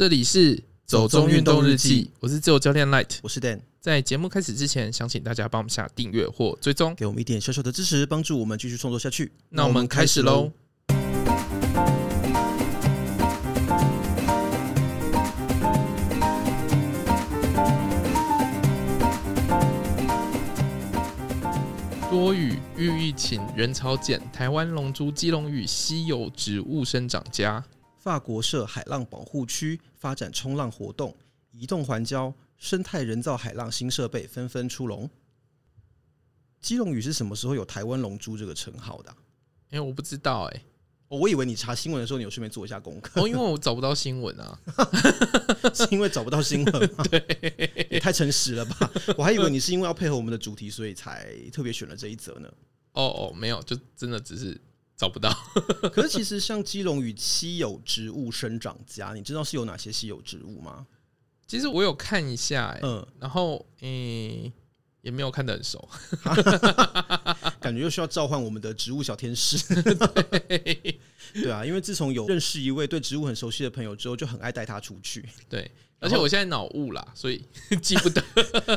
这里是走中运动日记，我是自由教练 Light，我是 Dan。在节目开始之前，想请大家帮我们下订阅或追踪，给我们一点小小的支持，帮助我们继续创作下去。那我们开始喽。多雨遇疫情，人潮减，台湾龙珠基隆屿稀有植物生长家。法国设海浪保护区，发展冲浪活动，移动环礁，生态人造海浪新设备纷纷出笼。基隆屿是什么时候有台湾龙珠这个称号的、啊？因为、欸、我不知道哎、欸哦，我以为你查新闻的时候，你有顺便做一下功课。哦，因为我找不到新闻啊，是因为找不到新闻吗？对，也太诚实了吧！我还以为你是因为要配合我们的主题，所以才特别选了这一则呢。哦哦，没有，就真的只是。找不到，可是其实像基隆与稀有植物生长家，你知道是有哪些稀有植物吗？其实我有看一下、欸，嗯，然后嗯、欸，也没有看得很熟，感觉又需要召唤我们的植物小天使。对，对啊，因为自从有认识一位对植物很熟悉的朋友之后，就很爱带他出去。对。而且我现在脑雾啦，所以记不得。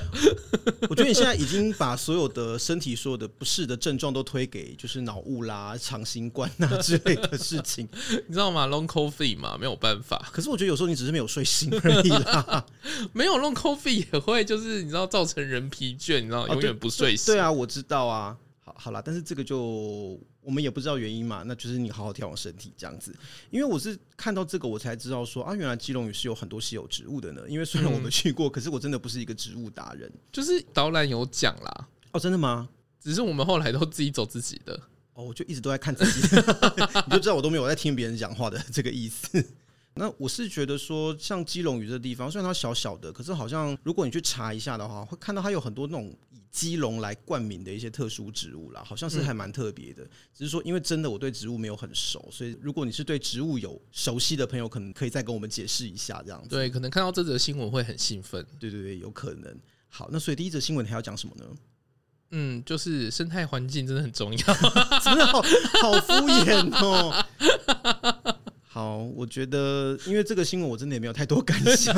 我觉得你现在已经把所有的身体所有的不适的症状都推给就是脑雾啦、长新冠啊之类的事情，你知道吗？Long coffee 嘛，没有办法。可是我觉得有时候你只是没有睡醒而已啦。没有 Long coffee 也会就是你知道造成人疲倦，你知道永远不睡醒。对啊，我知道啊。好，好啦，但是这个就。我们也不知道原因嘛，那就是你好好调养身体这样子。因为我是看到这个，我才知道说啊，原来基隆屿是有很多稀有植物的呢。因为虽然我们去过，可是我真的不是一个植物达人。就是导览有讲啦，哦，真的吗？只是我们后来都自己走自己的。哦，我就一直都在看自己，你就知道我都没有在听别人讲话的这个意思。那我是觉得说，像基隆屿这个地方，虽然它小小的，可是好像如果你去查一下的话，会看到它有很多那种以基隆来冠名的一些特殊植物啦，好像是还蛮特别的。只是说，因为真的我对植物没有很熟，所以如果你是对植物有熟悉的朋友，可能可以再跟我们解释一下这样子。对，可能看到这则新闻会很兴奋。对对对，有可能。好，那所以第一则新闻你还要讲什么呢？嗯，就是生态环境真的很重要，真的好好敷衍哦。好，我觉得因为这个新闻，我真的也没有太多感想，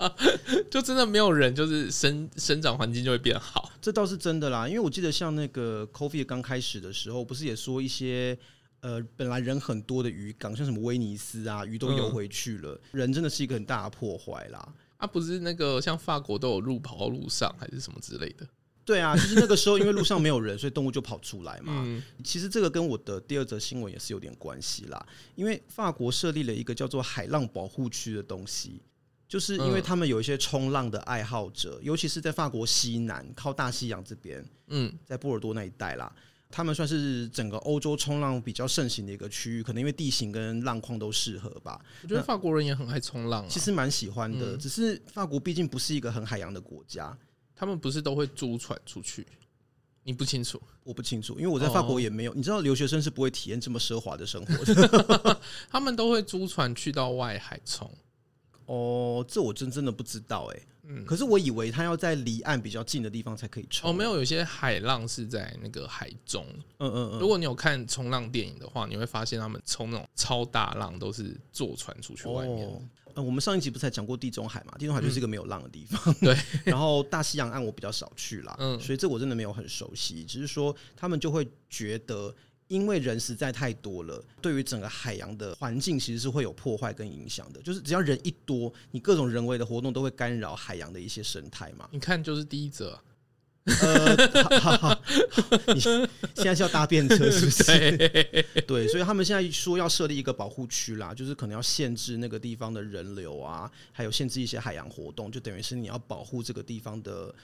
就真的没有人就是生生长环境就会变好，这倒是真的啦。因为我记得像那个 Coffee 刚开始的时候，不是也说一些呃本来人很多的渔港，像什么威尼斯啊，鱼都游回去了，嗯、人真的是一个很大的破坏啦。啊，不是那个像法国都有路跑到路上还是什么之类的。对啊，就是那个时候，因为路上没有人，所以动物就跑出来嘛。嗯、其实这个跟我的第二则新闻也是有点关系啦。因为法国设立了一个叫做海浪保护区的东西，就是因为他们有一些冲浪的爱好者，尤其是在法国西南靠大西洋这边，嗯，在波尔多那一带啦，他们算是整个欧洲冲浪比较盛行的一个区域，可能因为地形跟浪况都适合吧。我觉得法国人也很爱冲浪，其实蛮喜欢的，嗯、只是法国毕竟不是一个很海洋的国家。他们不是都会租船出去？你不清楚？我不清楚，因为我在法国也没有。你知道，留学生是不会体验这么奢华的生活的。他们都会租船去到外海冲。哦，这我真真的不知道哎。嗯，可是我以为他要在离岸比较近的地方才可以冲。哦，没有，有些海浪是在那个海中。嗯嗯嗯。如果你有看冲浪电影的话，你会发现他们冲那种超大浪都是坐船出去外面。呃，我们上一集不是才讲过地中海嘛？地中海就是一个没有浪的地方。对。然后大西洋岸我比较少去啦，嗯，所以这我真的没有很熟悉。只是说他们就会觉得，因为人实在太多了，对于整个海洋的环境其实是会有破坏跟影响的。就是只要人一多，你各种人为的活动都会干扰海洋的一些生态嘛。你看，就是第一则。呃，好好好，你现在是要搭便车是不是？对，对，所以他们现在说要设立一个保护区啦，就是可能要限制那个地方的人流啊，还有限制一些海洋活动，就等于是你要保护这个地方的。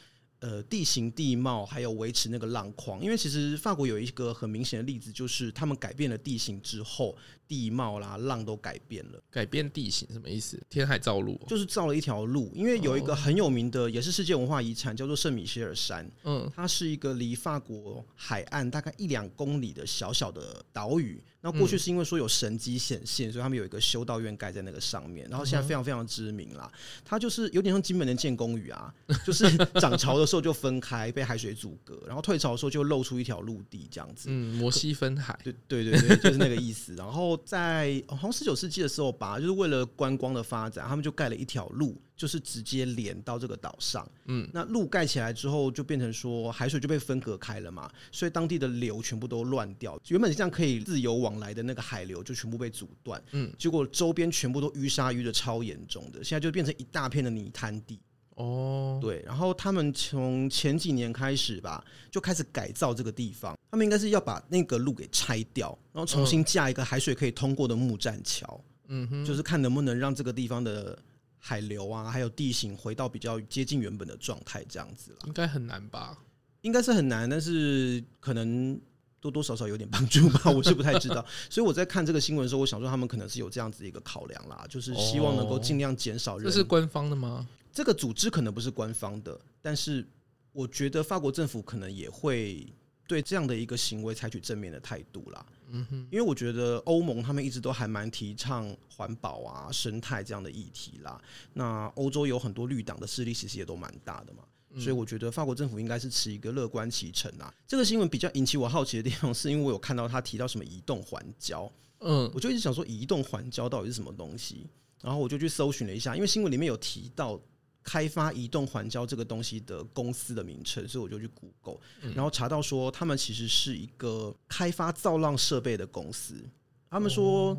呃，地形地貌还有维持那个浪况，因为其实法国有一个很明显的例子，就是他们改变了地形之后，地貌啦浪都改变了。改变地形什么意思？填海造陆，就是造了一条路。因为有一个很有名的，也是世界文化遗产，叫做圣米歇尔山。嗯，它是一个离法国海岸大概一两公里的小小的岛屿。那过去是因为说有神迹显现，所以他们有一个修道院盖在那个上面，然后现在非常非常知名啦。它就是有点像金门的建功屿啊，就是涨潮的时候就分开，被海水阻隔，然后退潮的时候就露出一条陆地这样子。嗯，摩西分海，对对对对，就是那个意思。然后在好像十九世纪的时候吧，就是为了观光的发展，他们就盖了一条路。就是直接连到这个岛上，嗯，那路盖起来之后，就变成说海水就被分隔开了嘛，所以当地的流全部都乱掉，原本这样可以自由往来的那个海流就全部被阻断，嗯，结果周边全部都淤沙淤的超严重的，现在就变成一大片的泥滩地。哦，对，然后他们从前几年开始吧，就开始改造这个地方，他们应该是要把那个路给拆掉，然后重新架一个海水可以通过的木栈桥，嗯哼，就是看能不能让这个地方的。海流啊，还有地形回到比较接近原本的状态，这样子了。应该很难吧？应该是很难，但是可能多多少少有点帮助吧，我是不太知道。所以我在看这个新闻的时候，我想说他们可能是有这样子一个考量啦，就是希望能够尽量减少人。这是官方的吗？这个组织可能不是官方的，但是我觉得法国政府可能也会。对这样的一个行为采取正面的态度啦，嗯哼，因为我觉得欧盟他们一直都还蛮提倡环保啊、生态这样的议题啦。那欧洲有很多绿党的势力，其实也都蛮大的嘛，所以我觉得法国政府应该是持一个乐观其成啊。这个新闻比较引起我好奇的地方，是因为我有看到他提到什么移动环礁，嗯，我就一直想说移动环礁到底是什么东西，然后我就去搜寻了一下，因为新闻里面有提到。开发移动环礁这个东西的公司的名称，所以我就去 Google，然后查到说他们其实是一个开发造浪设备的公司。他们说，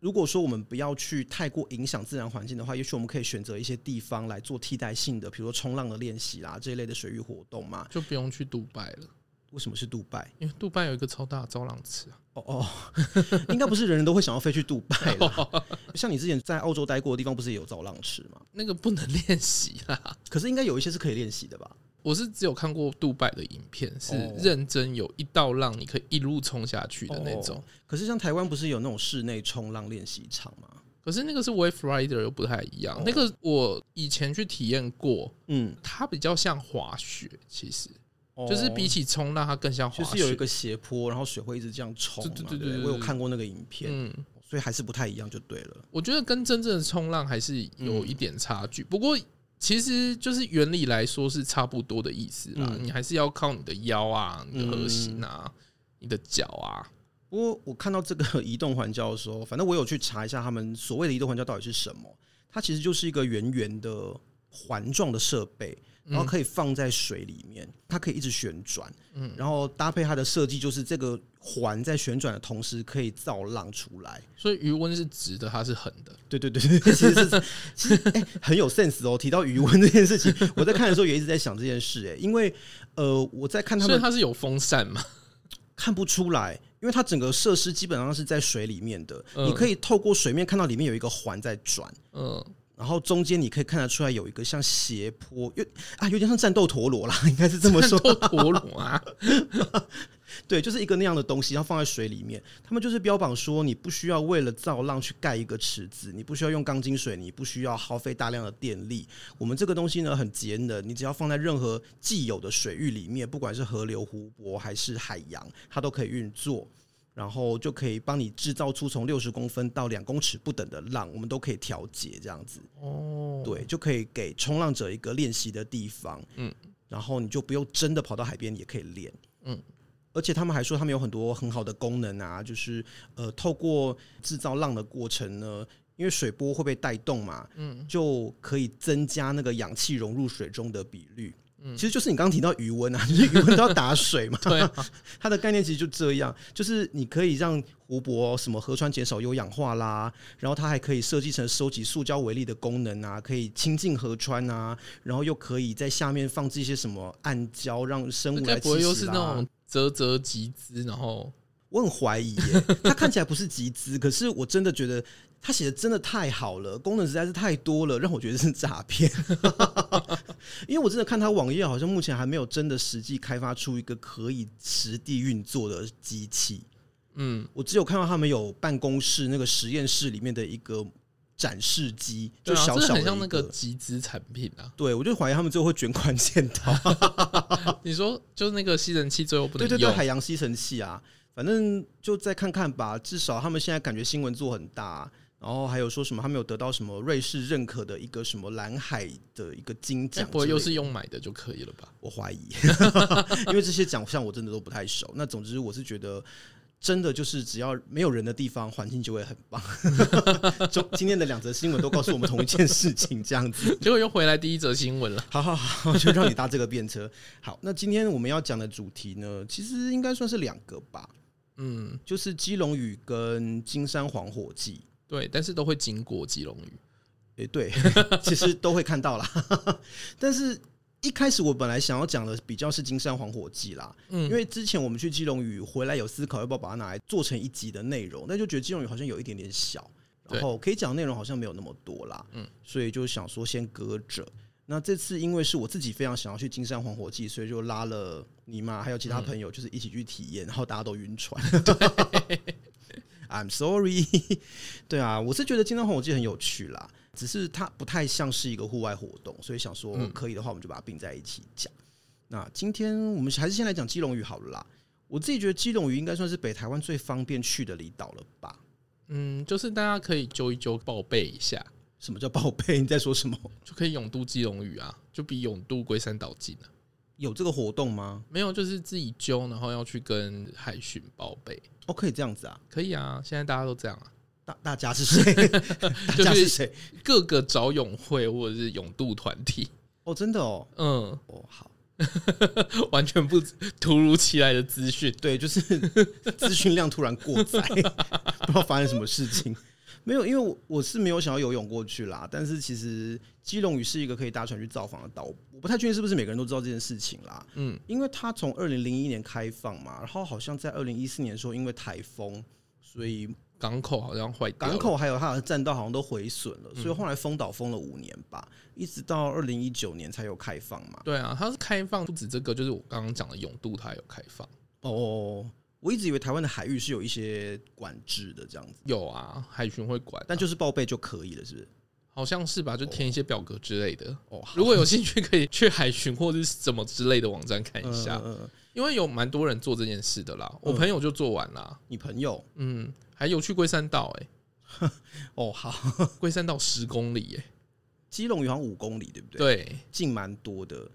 如果说我们不要去太过影响自然环境的话，也许我们可以选择一些地方来做替代性的，比如说冲浪的练习啦这一类的水域活动嘛，就不用去杜拜了。为什么是杜拜？因为杜拜有一个超大的造浪池啊！哦哦，应该不是人人都会想要飞去杜拜了。像你之前在澳洲待过的地方，不是也有造浪池吗？那个不能练习啦。可是应该有一些是可以练习的吧？我是只有看过杜拜的影片，是认真有一道浪，你可以一路冲下去的那种。可是像台湾不是有那种室内冲浪练习场吗？可是那个是 Wave Rider 又不太一样。那个我以前去体验过，嗯，它比较像滑雪，其实。就是比起冲浪，它更像滑雪，就是有一个斜坡，然后水会一直这样冲。对对对对，我有看过那个影片，嗯，所以还是不太一样，就对了。我觉得跟真正的冲浪还是有一点差距，不过其实就是原理来说是差不多的意思啦。你还是要靠你的腰啊、你的核心啊、你的脚啊。不过我看到这个移动环礁的时候，反正我有去查一下他们所谓的移动环礁到底是什么，它其实就是一个圆圆的环状的设备。然后可以放在水里面，它可以一直旋转，嗯，然后搭配它的设计，就是这个环在旋转的同时可以造浪出来，所以余温是直的，它是横的，对对对对，其实是其实哎、欸、很有 sense 哦。提到余温这件事情，我在看的时候也一直在想这件事，哎，因为呃我在看他们，它是有风扇吗？看不出来，因为它整个设施基本上是在水里面的，你可以透过水面看到里面有一个环在转，嗯。然后中间你可以看得出来有一个像斜坡，有啊，有点像战斗陀螺啦，应该是这么说。战斗陀螺啊，对，就是一个那样的东西，然后放在水里面。他们就是标榜说，你不需要为了造浪去盖一个池子，你不需要用钢筋水泥，不需要耗费大量的电力。我们这个东西呢很节能，你只要放在任何既有的水域里面，不管是河流、湖泊还是海洋，它都可以运作。然后就可以帮你制造出从六十公分到两公尺不等的浪，我们都可以调节这样子。哦，对，就可以给冲浪者一个练习的地方。嗯，然后你就不用真的跑到海边也可以练。嗯，而且他们还说他们有很多很好的功能啊，就是呃，透过制造浪的过程呢，因为水波会被带动嘛，嗯，就可以增加那个氧气融入水中的比率。其实就是你刚刚提到余温啊，就是余温都要打水嘛。对，它的概念其实就这样，就是你可以让湖泊、什么河川减少有氧化啦，然后它还可以设计成收集塑胶微粒的功能啊，可以清净河川啊，然后又可以在下面放置一些什么暗礁，让生物来栖息。不会又是那种啧啧集资？然后我很怀疑耶，它看起来不是集资，可是我真的觉得。他写的真的太好了，功能实在是太多了，让我觉得是诈骗。因为我真的看他网页，好像目前还没有真的实际开发出一个可以实地运作的机器。嗯，我只有看到他们有办公室那个实验室里面的一个展示机，就小小的，很像那个集资产品啊。对，我就怀疑他们最后会卷款潜逃。你说，就是那个吸尘器最后不能用？对对对，海洋吸尘器啊。反正就再看看吧。至少他们现在感觉新闻做很大，然后还有说什么他们有得到什么瑞士认可的一个什么蓝海的一个金奖，不会又是用买的就可以了吧？我怀疑，因为这些奖项我真的都不太熟。那总之我是觉得。真的就是只要没有人的地方，环境就会很棒。就今天的两则新闻都告诉我们同一件事情，这样子。结果又回来第一则新闻了。好好好，就让你搭这个便车。好，那今天我们要讲的主题呢，其实应该算是两个吧。嗯，就是基隆屿跟金山黄火祭。对，但是都会经过基隆屿。诶，对，其实都会看到啦。但是。一开始我本来想要讲的比较是金山黄火鸡啦，嗯，因为之前我们去基隆屿回来有思考要不要把它拿来做成一集的内容，但就觉得基隆屿好像有一点点小，然后可以讲的内容好像没有那么多啦，嗯，所以就想说先搁着。那这次因为是我自己非常想要去金山黄火祭，所以就拉了你嘛，还有其他朋友，就是一起去体验，然后大家都晕船。I'm sorry，对啊，我是觉得金山黄火祭很有趣啦。只是它不太像是一个户外活动，所以想说可以的话，我们就把它并在一起讲。那今天我们还是先来讲基隆屿好了啦。我自己觉得基隆屿应该算是北台湾最方便去的离岛了吧？嗯，就是大家可以揪一揪报备一下。什么叫报备？你在说什么？就可以永渡基隆屿啊，就比永渡龟山岛近啊。有这个活动吗？没有，就是自己揪，然后要去跟海巡报备。哦，可以这样子啊？可以啊，现在大家都这样啊。大家是谁？大家是谁？各个找泳会或者是泳渡团体哦，真的哦，嗯，哦，好，完全不突如其来的资讯，对，就是资讯量突然过载，不知道发生什么事情。没有，因为我我是没有想要游泳过去啦。但是其实基隆屿是一个可以搭船去造访的岛，我不太确定是不是每个人都知道这件事情啦。嗯，因为它从二零零一年开放嘛，然后好像在二零一四年的时候因为台风，所以。港口好像坏，港口还有它的栈道好像都毁损了，所以后来封岛封了五年吧，一直到二零一九年才有开放嘛。对啊，它是开放不止这个，就是我刚刚讲的永渡它有开放。哦，我一直以为台湾的海域是有一些管制的这样子。有啊，海巡会管，但就是报备就可以了，是不是？好像是吧，就填一些表格之类的。哦，如果有兴趣，可以去海巡或者是什么之类的网站看一下，因为有蛮多人做这件事的啦。我朋友就做完了。你朋友？嗯。还有去龟山岛哎，哦好，龟山岛十公里哎，基隆屿好像五公里对不对？对，近蛮多的。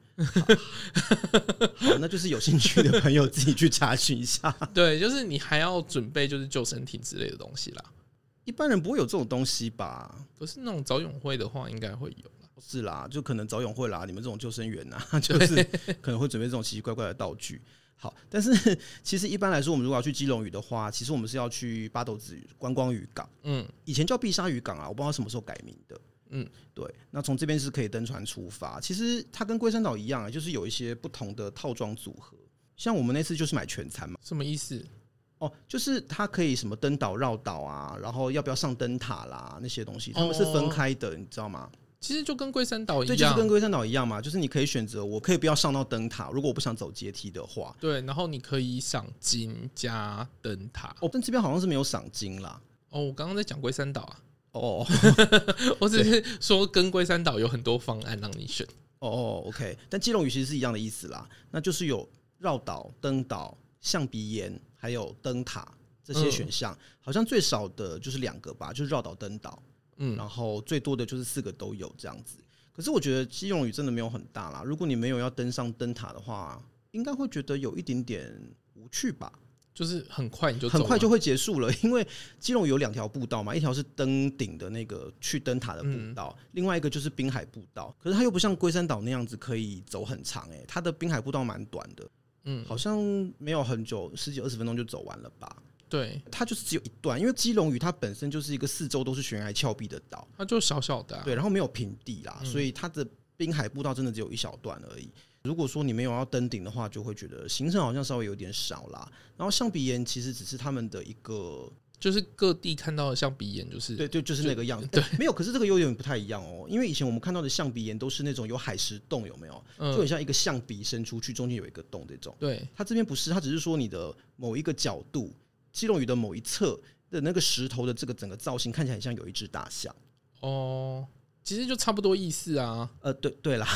好，那就是有兴趣的朋友自己去查询一下。对，就是你还要准备就是救生艇之类的东西啦。一般人不会有这种东西吧？可是那种早泳会的话，应该会有。是啦，就可能早泳会啦，你们这种救生员 呐，就是可能会准备这种奇奇怪怪的道具。好，但是 其实一般来说，我们如果要去基隆屿的话，其实我们是要去八斗子观光渔港，嗯，以前叫碧沙渔港啊，我不知道什么时候改名的，嗯，对。那从这边是可以登船出发，其实它跟龟山岛一样啊，就是有一些不同的套装组合。像我们那次就是买全餐嘛，什么意思？哦，就是它可以什么登岛绕岛啊，然后要不要上灯塔啦那些东西，他们是分开的，你知道吗？其实就跟龟山岛一样，对，就是跟龟山岛一样嘛，就是你可以选择，我可以不要上到灯塔，如果我不想走阶梯的话，对，然后你可以赏金加灯塔。哦，但这边好像是没有赏金啦。哦，我刚刚在讲龟山岛啊。哦，我只是说跟龟山岛有很多方案让你选。哦，OK，但基隆屿其实是一样的意思啦，那就是有绕岛、登岛、象鼻岩还有灯塔这些选项，嗯、好像最少的就是两个吧，就是绕岛、登岛。嗯，然后最多的就是四个都有这样子，可是我觉得基隆屿真的没有很大啦。如果你没有要登上灯塔的话，应该会觉得有一点点无趣吧？就是很快你就很快就会结束了，因为基隆有两条步道嘛，一条是登顶的那个去灯塔的步道，另外一个就是滨海步道。可是它又不像龟山岛那样子可以走很长，诶，它的滨海步道蛮短的，嗯，好像没有很久，十几二十分钟就走完了吧。对，它就是只有一段，因为基隆屿它本身就是一个四周都是悬崖峭壁的岛，它就小小的，啊，对，然后没有平地啦，嗯、所以它的滨海步道真的只有一小段而已。如果说你没有要登顶的话，就会觉得行程好像稍微有点少啦。然后象鼻岩其实只是他们的一个，就是各地看到的象鼻岩，就是对对，就是那个样子。对，没有，可是这个有点不太一样哦，因为以前我们看到的象鼻岩都是那种有海石洞，有没有？就很像一个象鼻伸出去，中间有一个洞这种。对，它这边不是，它只是说你的某一个角度。基隆屿的某一侧的那个石头的这个整个造型看起来很像有一只大象哦，其实就差不多意思啊。呃，对对啦，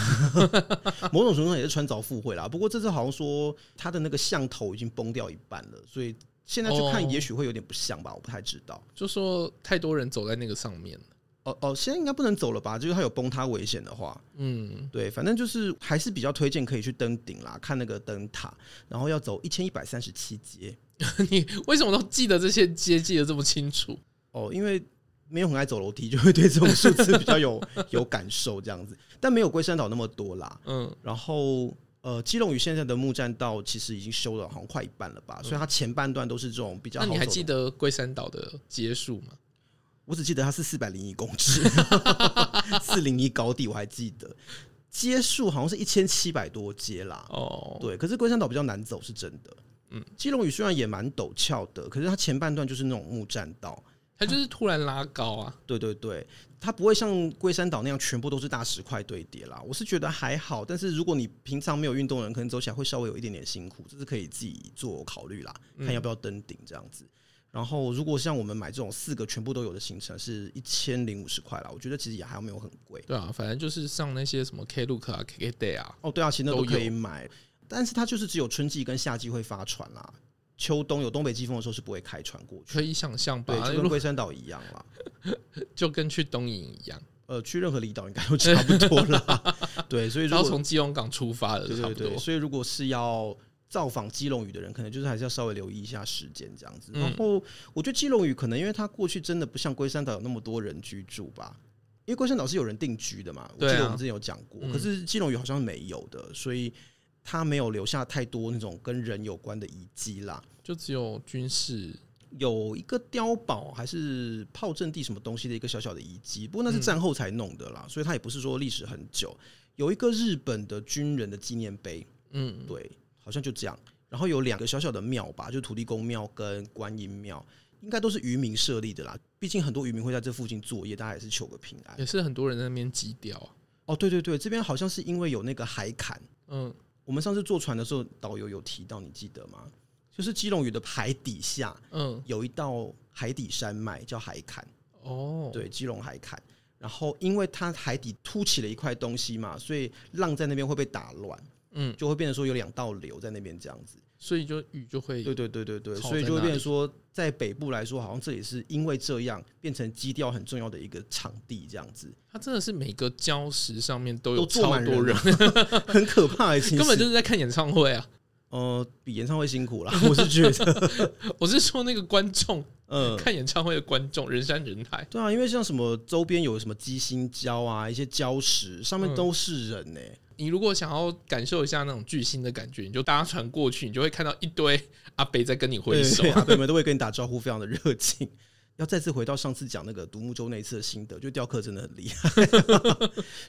某种程度上也是穿凿附会啦。不过这次好像说他的那个像头已经崩掉一半了，所以现在去看也许会有点不像吧，我不太知道。就说太多人走在那个上面了哦哦，现在应该不能走了吧？就是它有崩塌危险的话，嗯，对，反正就是还是比较推荐可以去登顶啦，看那个灯塔，然后要走一千一百三十七阶。你为什么都记得这些阶记得这么清楚？哦，因为没有很爱走楼梯，就会对这种数字比较有 有感受这样子。但没有龟山岛那么多啦。嗯，然后呃，基隆屿现在的木栈道其实已经修了好像快一半了吧，所以它前半段都是这种比较好。那你还记得龟山岛的阶数吗？我只记得它是四百零一公尺，四零一高地，我还记得阶数好像是一千七百多阶啦。哦，对，可是龟山岛比较难走，是真的。嗯，基隆屿虽然也蛮陡峭的，可是它前半段就是那种木栈道，它就是突然拉高啊。对对对，它不会像龟山岛那样全部都是大石块堆叠啦。我是觉得还好，但是如果你平常没有运动的人，可能走起来会稍微有一点点辛苦，这是可以自己做考虑啦，看要不要登顶这样子。然后，如果像我们买这种四个全部都有的行程，是一千零五十块啦。我觉得其实也还没有很贵。对啊，反正就是上那些什么 Klook 啊、KKday 啊。哦，对啊，其实那都可以买，但是它就是只有春季跟夏季会发船啦。秋冬有东北季风的时候是不会开船过去。可以想象吧，对，就跟龟山岛一样啦，就跟去东引一样。呃，去任何离岛应该都差不多啦。对，所以如果从基隆港出发的，对对对。所以如果是要。造访基隆屿的人，可能就是还是要稍微留意一下时间这样子。然后，我觉得基隆屿可能因为它过去真的不像龟山岛有那么多人居住吧，因为龟山岛是有人定居的嘛。我记得我们之前有讲过，可是基隆屿好像是没有的，所以它没有留下太多那种跟人有关的遗迹啦。就只有军事有一个碉堡，还是炮阵地什么东西的一个小小的遗迹，不过那是战后才弄的啦，所以它也不是说历史很久。有一个日本的军人的纪念碑，嗯，对。好像就这样，然后有两个小小的庙吧，就土地公庙跟观音庙，应该都是渔民设立的啦。毕竟很多渔民会在这附近作业，大家也是求个平安。也是很多人在那边集钓啊。哦，对对对，这边好像是因为有那个海坎。嗯，我们上次坐船的时候，导游有提到，你记得吗？就是基隆屿的海底下，嗯，有一道海底山脉叫海坎。哦，对，基隆海坎。然后因为它海底凸起了一块东西嘛，所以浪在那边会被打乱。嗯，就会变成说有两道流在那边这样子，所以就雨就会，对对对对对，所以就会变成说，在北部来说，好像这也是因为这样变成基调很重要的一个场地这样子。它真的是每个礁石上面都有超多人，很可怕，根本就是在看演唱会啊。呃，比演唱会辛苦啦，我是觉得，我是说那个观众，嗯，看演唱会的观众人山人海。对啊，因为像什么周边有什么鸡心礁啊，一些礁石上面都是人呢、欸。你如果想要感受一下那种巨星的感觉，你就搭船过去，你就会看到一堆阿北在跟你挥手，阿北们都会跟你打招呼，非常的热情。要再次回到上次讲那个独木舟那一次的心得，就雕刻真的很厉害。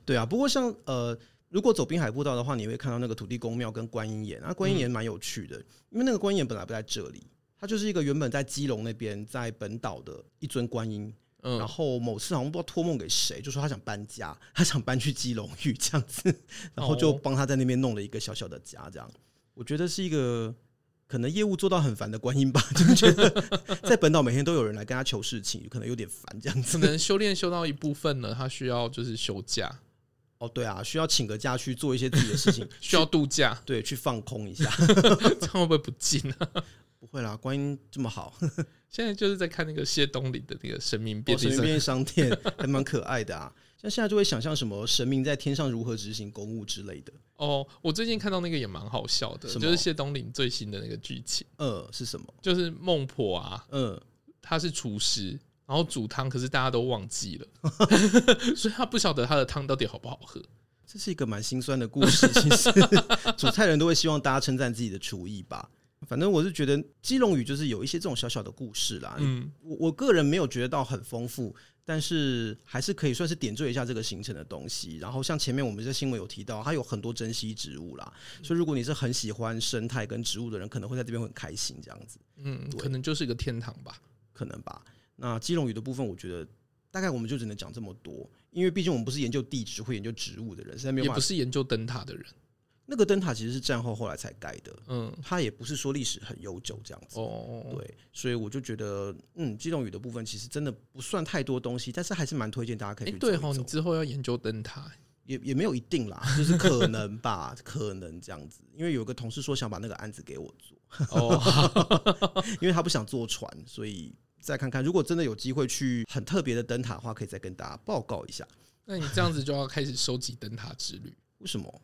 对啊，不过像呃。如果走滨海步道的话，你会看到那个土地公庙跟观音岩。那观音岩蛮有趣的，因为那个观音岩本来不在这里，它就是一个原本在基隆那边，在本岛的一尊观音。嗯，然后某次好像不知道托梦给谁，就说他想搬家，他想搬去基隆屿这样子，然后就帮他在那边弄了一个小小的家。这样，我觉得是一个可能业务做到很烦的观音吧，就觉得在本岛每天都有人来跟他求事情，可能有点烦这样子。可能修炼修到一部分了，他需要就是休假。哦，对啊，需要请个假去做一些自己的事情，需要度假，对，去放空一下，这样会不会不近啊？不会啦，观音这么好，现在就是在看那个谢东林的那个神明便利商店，商店 还蛮可爱的啊。像现在就会想象什么神明在天上如何执行公务之类的。哦，我最近看到那个也蛮好笑的，就是谢东林最新的那个剧情。呃，是什么？就是孟婆啊，嗯，他是厨师。然后煮汤，可是大家都忘记了，所以他不晓得他的汤到底好不好喝。这是一个蛮心酸的故事。其实 煮菜人都会希望大家称赞自己的厨艺吧。反正我是觉得基隆屿就是有一些这种小小的故事啦。嗯，我我个人没有觉得到很丰富，但是还是可以算是点缀一下这个行程的东西。然后像前面我们在新闻有提到，它有很多珍稀植物啦，所以如果你是很喜欢生态跟植物的人，可能会在这边会很开心这样子。嗯，可能就是一个天堂吧，可能吧。那基隆屿的部分，我觉得大概我们就只能讲这么多，因为毕竟我们不是研究地质或研究植物的人，现在没有。也不是研究灯塔的人。那个灯塔其实是战后后来才盖的，嗯，它也不是说历史很悠久这样子。哦，对，所以我就觉得，嗯，基隆屿的部分其实真的不算太多东西，但是还是蛮推荐大家可以去。对哦，你之后要研究灯塔，也也没有一定啦，就是可能吧，可能这样子。因为有个同事说想把那个案子给我做，哦，因为他不想坐船，所以再看看，如果真的有机会去很特别的灯塔的话，可以再跟大家报告一下。那你这样子就要开始收集灯塔之旅？为什么？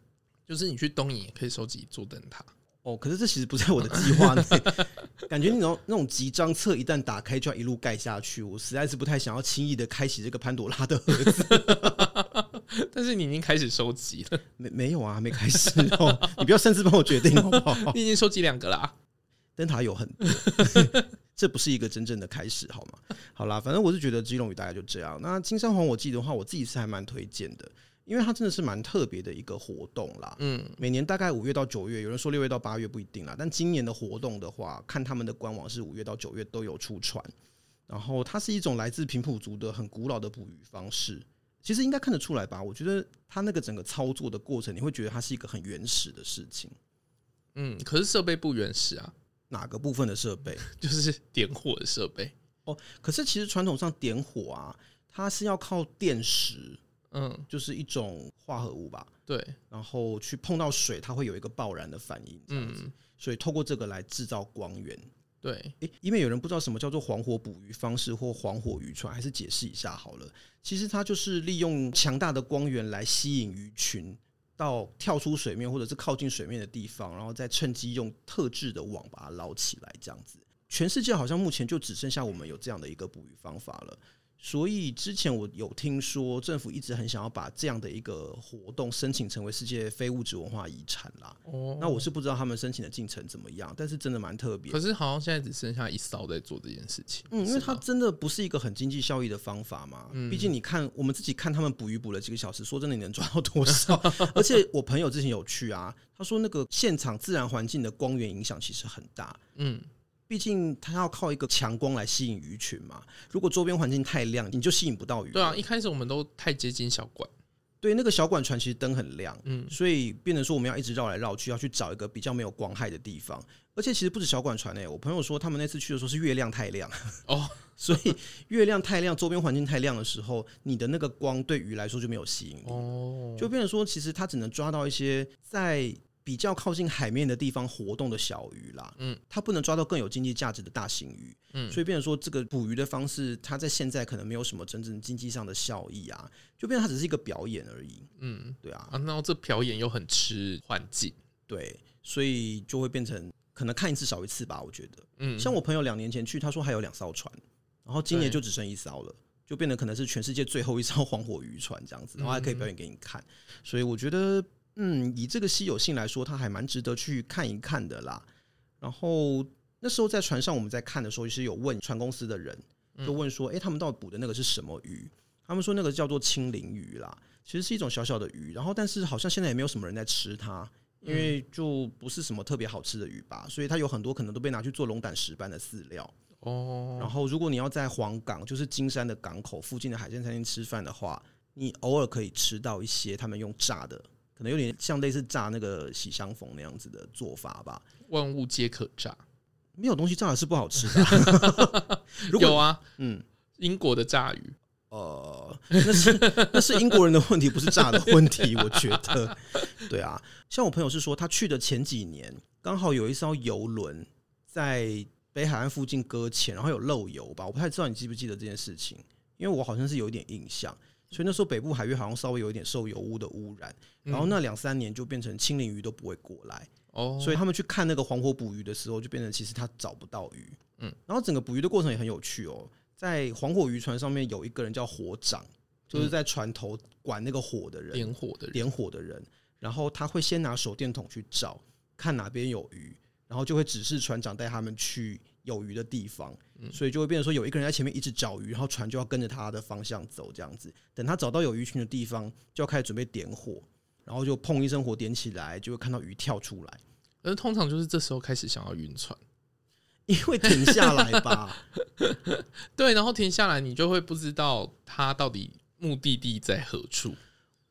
就是你去东引也可以收集一座灯塔。哦，可是这其实不在我的计划内。感觉那种那种集章册一旦打开就要一路盖下去，我实在是不太想要轻易的开启这个潘朵拉的盒子。但是你已经开始收集了？没没有啊，还没开始哦。你不要擅自帮我决定好不好？你已经收集两个啦，灯塔有很多，这不是一个真正的开始好吗？好啦，反正我是觉得基隆屿大概就这样。那金山黄火季的话，我自己是还蛮推荐的。因为它真的是蛮特别的一个活动啦，嗯，每年大概五月到九月，有人说六月到八月不一定啦，但今年的活动的话，看他们的官网是五月到九月都有出船，然后它是一种来自平埔族的很古老的捕鱼方式，其实应该看得出来吧？我觉得它那个整个操作的过程，你会觉得它是一个很原始的事情，嗯，可是设备不原始啊，哪个部分的设备？就是点火的设备哦，可是其实传统上点火啊，它是要靠电石。嗯，就是一种化合物吧。对，然后去碰到水，它会有一个爆燃的反应，这样子。嗯，所以透过这个来制造光源。对，诶，因为有人不知道什么叫做黄火捕鱼方式或黄火渔船，还是解释一下好了。其实它就是利用强大的光源来吸引鱼群到跳出水面或者是靠近水面的地方，然后再趁机用特制的网把它捞起来，这样子。全世界好像目前就只剩下我们有这样的一个捕鱼方法了。所以之前我有听说，政府一直很想要把这样的一个活动申请成为世界非物质文化遗产啦。哦，那我是不知道他们申请的进程怎么样，但是真的蛮特别。可是好像现在只剩下一艘在做这件事情。嗯，因为它真的不是一个很经济效益的方法嘛。嗯，毕竟你看我们自己看他们捕鱼捕了几个小时，说真的你能抓到多少？而且我朋友之前有去啊，他说那个现场自然环境的光源影响其实很大。嗯。毕竟它要靠一个强光来吸引鱼群嘛，如果周边环境太亮，你就吸引不到鱼。对啊，一开始我们都太接近小管，对，那个小管船其实灯很亮，嗯，所以变成说我们要一直绕来绕去，要去找一个比较没有光害的地方。而且其实不止小管船诶、欸，我朋友说他们那次去的时候是月亮太亮哦，所以月亮太亮，周边环境太亮的时候，你的那个光对鱼来说就没有吸引力哦，就变成说其实它只能抓到一些在。比较靠近海面的地方活动的小鱼啦，嗯，它不能抓到更有经济价值的大型鱼，嗯，所以变成说这个捕鱼的方式，它在现在可能没有什么真正经济上的效益啊，就变成它只是一个表演而已，嗯，对啊，啊，那这表演又很吃环境，对，所以就会变成可能看一次少一次吧，我觉得，嗯，像我朋友两年前去，他说还有两艘船，然后今年就只剩一艘了，就变得可能是全世界最后一艘 黄火渔船这样子，然后还可以表演给你看，所以我觉得。嗯，以这个稀有性来说，它还蛮值得去看一看的啦。然后那时候在船上，我们在看的时候，其实有问船公司的人，就问说：“诶，他们到底捕的那个是什么鱼？”他们说那个叫做青鳞鱼啦，其实是一种小小的鱼。然后，但是好像现在也没有什么人在吃它，因为就不是什么特别好吃的鱼吧。所以它有很多可能都被拿去做龙胆石斑的饲料。哦。然后，如果你要在黄港，就是金山的港口附近的海鲜餐厅吃饭的话，你偶尔可以吃到一些他们用炸的。可能有点像类似炸那个喜相逢那样子的做法吧。万物皆可炸，没有东西炸的是不好吃的。如果有啊，嗯，英国的炸鱼，呃，那是 那是英国人的问题，不是炸的问题。我觉得，对啊，像我朋友是说，他去的前几年刚好有一艘游轮在北海岸附近搁浅，然后有漏油吧。我不太知道你记不记得这件事情，因为我好像是有一点印象。所以那时候北部海域好像稍微有一点受油污的污染，然后那两三年就变成青鳞鱼都不会过来哦，所以他们去看那个黄火捕鱼的时候，就变成其实他找不到鱼，嗯，然后整个捕鱼的过程也很有趣哦，在黄火渔船上面有一个人叫火长，就是在船头管那个火的人，点火的人，点火的人，然后他会先拿手电筒去照，看哪边有鱼，然后就会指示船长带他们去。有鱼的地方，所以就会变成说有一个人在前面一直找鱼，然后船就要跟着他的方向走，这样子。等他找到有鱼群的地方，就要开始准备点火，然后就砰一声火点起来，就会看到鱼跳出来。而通常就是这时候开始想要晕船，因为停下来吧。对，然后停下来，你就会不知道他到底目的地在何处。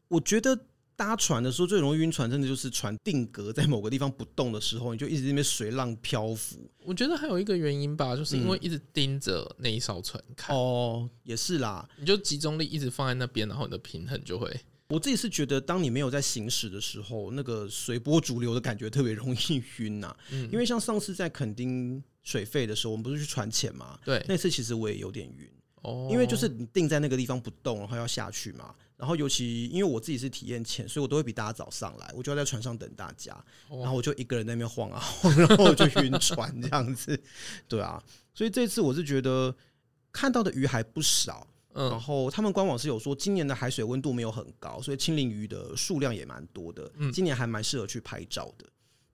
我觉得。搭船的时候最容易晕船，真的就是船定格在某个地方不动的时候，你就一直在那边随浪漂浮。我觉得还有一个原因吧，就是因为一直盯着那一艘船看。哦，也是啦，你就集中力一直放在那边，然后你的平衡就会我自己是觉得，当你没有在行驶的时候，那个随波逐流的感觉特别容易晕呐、啊。嗯，因为像上次在垦丁水费的时候，我们不是去船潜嘛？对，那次其实我也有点晕。哦，因为就是你定在那个地方不动，然后要下去嘛。然后尤其因为我自己是体验潜，所以我都会比大家早上来，我就要在船上等大家。然后我就一个人在那边晃啊晃，然后我就晕船这样子。对啊，所以这次我是觉得看到的鱼还不少。然后他们官网是有说，今年的海水温度没有很高，所以青鳞鱼的数量也蛮多的。今年还蛮适合去拍照的，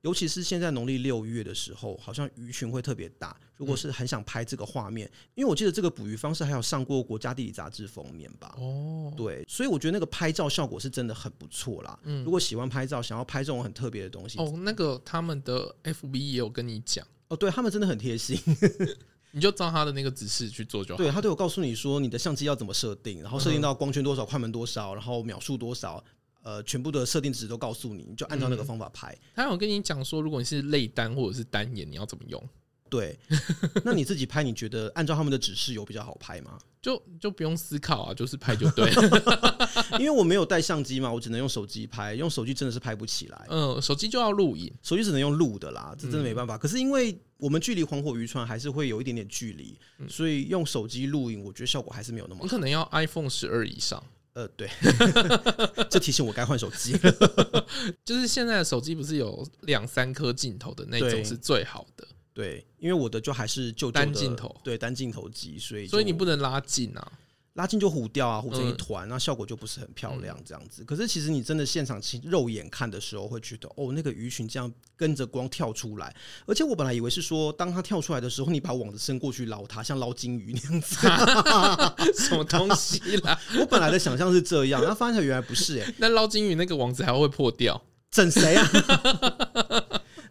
尤其是现在农历六月的时候，好像鱼群会特别大。如果是很想拍这个画面，因为我记得这个捕鱼方式还有上过国家地理杂志封面吧？哦，对，所以我觉得那个拍照效果是真的很不错啦。嗯，如果喜欢拍照，想要拍这种很特别的东西，哦，那个他们的 FB 也有跟你讲，哦，对他们真的很贴心。你就照他的那个指示去做就好。对，他都有告诉你说你的相机要怎么设定，然后设定到光圈多少、快门多少，然后秒数多少，呃，全部的设定值都告诉你，你就按照那个方法拍。嗯、他有跟你讲说，如果你是类单或者是单眼，你要怎么用？对，那你自己拍，你觉得按照他们的指示有比较好拍吗？就就不用思考啊，就是拍就对了。因为我没有带相机嘛，我只能用手机拍，用手机真的是拍不起来。嗯，手机就要录影，手机只能用录的啦，这真的没办法。可是因为我们距离黄火渔船还是会有一点点距离，所以用手机录影，我觉得效果还是没有那么好。你可能要 iPhone 十二以上。呃，对，这提醒我该换手机。就是现在的手机不是有两三颗镜头的那种是最好的。对，因为我的就还是旧单镜头，对单镜头机，所以所以你不能拉近啊，拉近就糊掉啊，糊成一团，那效果就不是很漂亮这样子。可是其实你真的现场肉眼看的时候，会觉得哦，那个鱼群这样跟着光跳出来，而且我本来以为是说，当它跳出来的时候，你把网子伸过去捞它，像捞金鱼那样子，什么东西啦？我本来的想象是这样，然后发现原来不是哎，那捞金鱼那个网子还会破掉？整谁啊？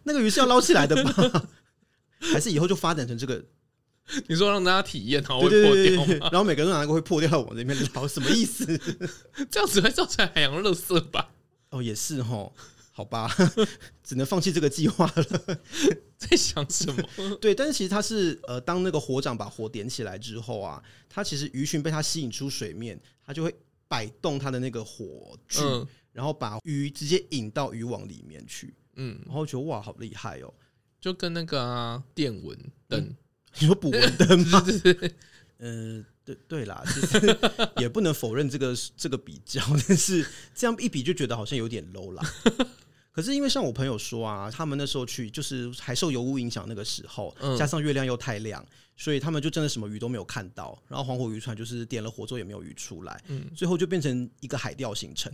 那个鱼是要捞起来的吧？还是以后就发展成这个？你说让大家体验，然后会破掉，然后每个人都拿一个会破掉的往这边捞，什么意思？这样子会造成海洋垃圾吧？哦，也是哦，好吧，只能放弃这个计划了。在想什么？对，但是其实它是呃，当那个火掌把火点起来之后啊，它其实鱼群被它吸引出水面，它就会摆动它的那个火炬，嗯、然后把鱼直接引到渔网里面去。嗯，然后觉得哇，好厉害哦。就跟那个啊，电蚊灯、嗯，你说 捕蚊灯吗？嗯，对对啦，其实 也不能否认这个这个比较，但是这样一比就觉得好像有点 low 啦。可是因为像我朋友说啊，他们那时候去就是还受油污影响那个时候，加上月亮又太亮，所以他们就真的什么鱼都没有看到。然后黄火渔船就是点了火之后也没有鱼出来，最后就变成一个海钓行程。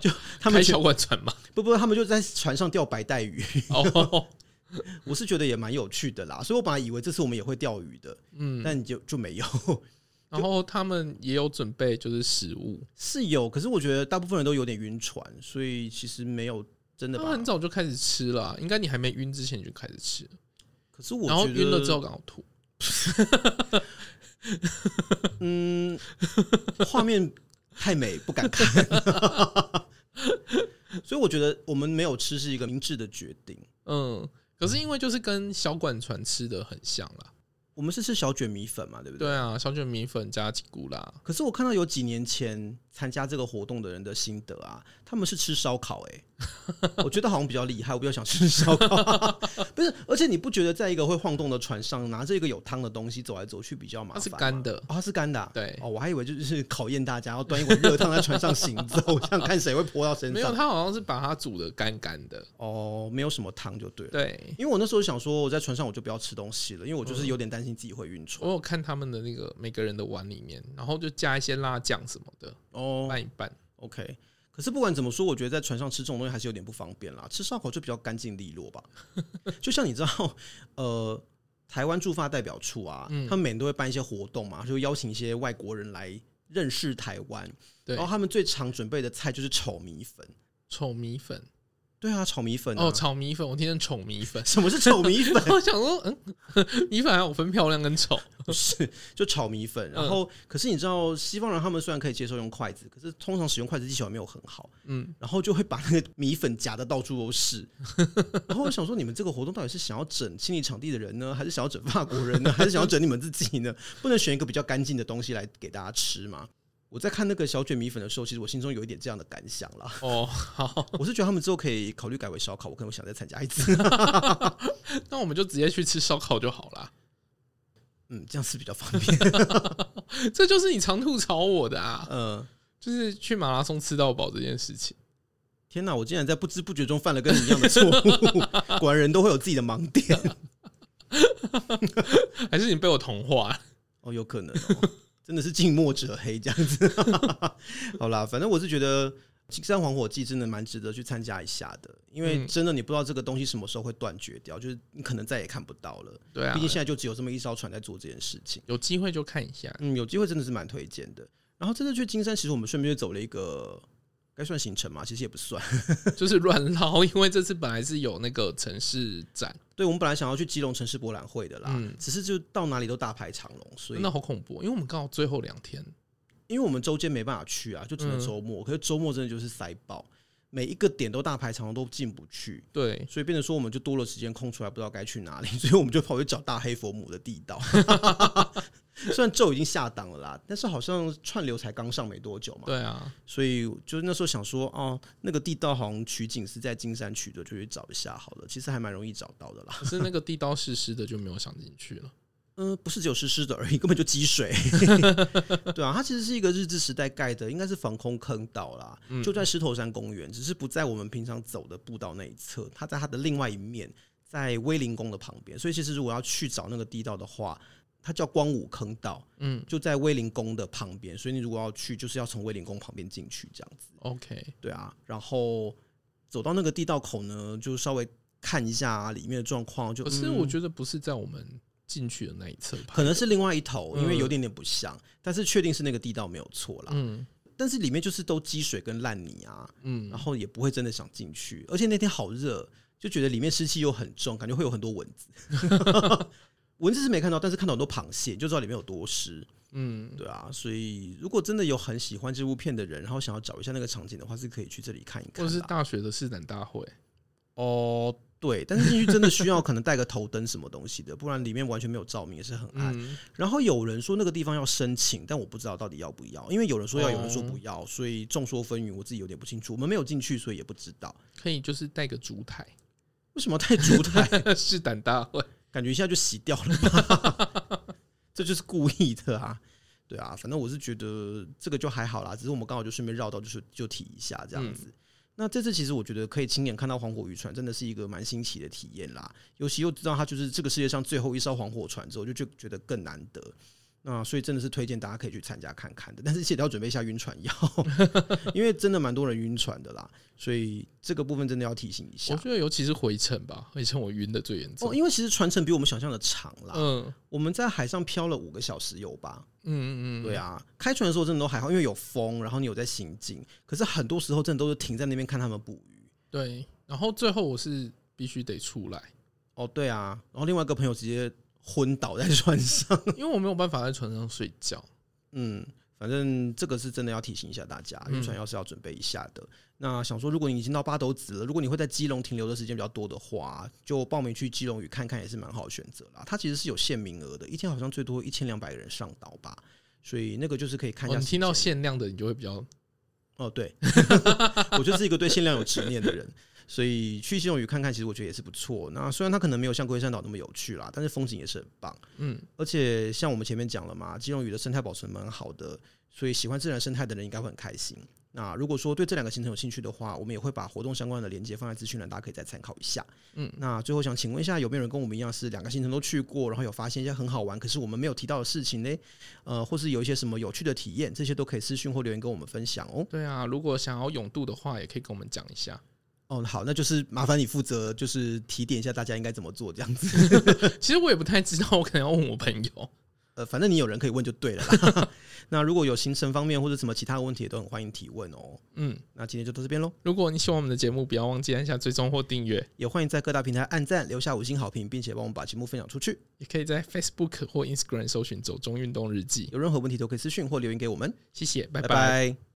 就他们小管船嘛，不不，他们就在船上钓白带鱼。哦，我是觉得也蛮有趣的啦，所以我本来以为这次我们也会钓鱼的，嗯，但就就没有。然后他们也有准备，就是食物 是有，可是我觉得大部分人都有点晕船，所以其实没有真的。他很早就开始吃了，应该你还没晕之前就开始吃。可是我然后晕了之后刚好吐。嗯，画面太美不敢看，所以我觉得我们没有吃是一个明智的决定。嗯，可是因为就是跟小馆船吃的很像啦。我们是吃小卷米粉嘛，对不对？对啊，小卷米粉加吉古拉。可是我看到有几年前参加这个活动的人的心得啊，他们是吃烧烤哎、欸，我觉得好像比较厉害，我比较想吃烧烤。不是，而且你不觉得在一个会晃动的船上拿着一个有汤的东西走来走去比较麻烦？它是干的，哦，它是干的、啊。对，哦，我还以为就是考验大家要端一碗热汤在船上行走，想看谁会泼到身上。没有，他好像是把它煮的干干的。哦，没有什么汤就对了。对，因为我那时候想说我在船上我就不要吃东西了，因为我就是有点担心自己会晕船。我有看他们的那个每个人的碗里面，然后就加一些辣酱什么的哦，拌一拌。OK，可是不管怎么说，我觉得在船上吃这种东西还是有点不方便啦。吃烧烤就比较干净利落吧。就像你知道，呃，台湾驻法代表处啊，他们每年都会办一些活动嘛，就邀请一些外国人来认识台湾。然后他们最常准备的菜就是炒米粉。炒米粉。对啊，炒米粉、啊、哦，炒米粉，我听成丑米粉。什么是丑米粉？我想说，嗯，米粉还有分漂亮跟丑，是就炒米粉。然后，嗯、可是你知道，西方人他们虽然可以接受用筷子，可是通常使用筷子技巧也没有很好。嗯，然后就会把那个米粉夹的到处都是。然后我想说，你们这个活动到底是想要整清理场地的人呢，还是想要整法国人呢，还是想要整你们自己呢？不能选一个比较干净的东西来给大家吃吗？我在看那个小卷米粉的时候，其实我心中有一点这样的感想啦。哦，好，我是觉得他们之后可以考虑改为烧烤，我可能想再参加一次。那我们就直接去吃烧烤就好了。嗯，这样是比较方便。这就是你常吐槽我的啊。嗯，就是去马拉松吃到饱这件事情。天哪，我竟然在不知不觉中犯了跟你一样的错误。果然人都会有自己的盲点。还是你被我同化？哦，有可能哦。真的是近墨者黑 这样子。好啦，反正我是觉得金山黄火祭真的蛮值得去参加一下的，因为真的你不知道这个东西什么时候会断绝掉，就是你可能再也看不到了。对啊，毕竟现在就只有这么一艘船在做这件事情。有机会就看一下，嗯，有机会真的是蛮推荐的。然后真的去金山，其实我们顺便就走了一个。该算行程吗？其实也不算，就是乱捞。因为这次本来是有那个城市展，对，我们本来想要去基隆城市博览会的啦，嗯，只是就到哪里都大排长龙，所以那好恐怖。因为我们刚好最后两天，因为我们周间没办法去啊，就只能周末。可是周末真的就是塞爆，每一个点都大排长龙，都进不去。对，所以变成说我们就多了时间空出来，不知道该去哪里，所以我们就跑去找大黑佛母的地道。虽然咒已经下档了啦，但是好像串流才刚上没多久嘛。对啊，所以就是那时候想说，哦，那个地道好像取景是在金山取的，就去找一下好了。其实还蛮容易找到的啦。可是那个地道湿湿的，就没有想进去了。嗯、呃，不是只有湿湿的而已，根本就积水。对啊，它其实是一个日治时代盖的，应该是防空坑道啦，就在石头山公园，只是不在我们平常走的步道那一侧，它在它的另外一面，在威灵宫的旁边。所以其实如果要去找那个地道的话，它叫光武坑道，嗯，就在威灵宫的旁边，所以你如果要去，就是要从威灵宫旁边进去这样子。OK，对啊，然后走到那个地道口呢，就稍微看一下里面的状况。就可是我觉得不是在我们进去的那一侧，可能是另外一头，因为有点点不像，但是确定是那个地道没有错啦。嗯，但是里面就是都积水跟烂泥啊，嗯，然后也不会真的想进去，而且那天好热，就觉得里面湿气又很重，感觉会有很多蚊子。蚊子是没看到，但是看到很多螃蟹，就知道里面有多湿。嗯，对啊，所以如果真的有很喜欢这部片的人，然后想要找一下那个场景的话，是可以去这里看一看。或者是大学的试胆大会。哦，对，但是进去真的需要可能带个头灯什么东西的，不然里面完全没有照明，也是很暗。嗯、然后有人说那个地方要申请，但我不知道到底要不要，因为有人说要，有人说不要，所以众说纷纭，我自己有点不清楚。我们没有进去，所以也不知道。可以就是带个烛台，为什么带烛台？试胆大会。感觉一下就洗掉了吧，这就是故意的啊！对啊，反正我是觉得这个就还好啦，只是我们刚好就顺便绕到，就是就提一下这样子。那这次其实我觉得可以亲眼看到黄火渔船，真的是一个蛮新奇的体验啦。尤其又知道它就是这个世界上最后一艘黄火船之后，就就觉得更难得。那所以真的是推荐大家可以去参加看看的，但是记得要准备一下晕船药，因为真的蛮多人晕船的啦。所以这个部分真的要提醒一下。我觉得尤其是回程吧，回程我晕的最严重。哦，因为其实船程比我们想象的长啦。嗯，我们在海上漂了五个小时有吧？嗯嗯嗯，对啊。开船的时候真的都还好，因为有风，然后你有在行进。可是很多时候真的都是停在那边看他们捕鱼。对，然后最后我是必须得出来。哦，对啊。然后另外一个朋友直接。昏倒在船上，因为我没有办法在船上睡觉。嗯，反正这个是真的要提醒一下大家，晕船药是要准备一下的。那想说，如果你已经到八斗子了，如果你会在基隆停留的时间比较多的话，就报名去基隆屿看看也是蛮好选择啦。它其实是有限名额的，一天好像最多一千两百个人上岛吧，所以那个就是可以看一下。你听到限量的，你就会比较……哦，对，我就是一个对限量有执念的人。所以去西龙屿看看，其实我觉得也是不错。那虽然它可能没有像龟山岛那么有趣啦，但是风景也是很棒。嗯，而且像我们前面讲了嘛，基隆屿的生态保存蛮好的，所以喜欢自然生态的人应该会很开心。那如果说对这两个行程有兴趣的话，我们也会把活动相关的链接放在资讯栏，大家可以再参考一下。嗯，那最后想请问一下，有没有人跟我们一样是两个行程都去过，然后有发现一些很好玩，可是我们没有提到的事情呢？呃，或是有一些什么有趣的体验，这些都可以私讯或留言跟我们分享哦。对啊，如果想要永度的话，也可以跟我们讲一下。哦，好，那就是麻烦你负责，就是提点一下大家应该怎么做这样子。其实我也不太知道，我可能要问我朋友。呃，反正你有人可以问就对了啦。那如果有行程方面或者什么其他的问题，也都很欢迎提问哦。嗯，那今天就到这边喽。如果你喜欢我们的节目，不要忘记按下追踪或订阅，也欢迎在各大平台按赞、留下五星好评，并且帮我们把节目分享出去。也可以在 Facebook 或 Instagram 搜寻“走中运动日记”。有任何问题都可以私讯或留言给我们。谢谢，拜拜。拜拜。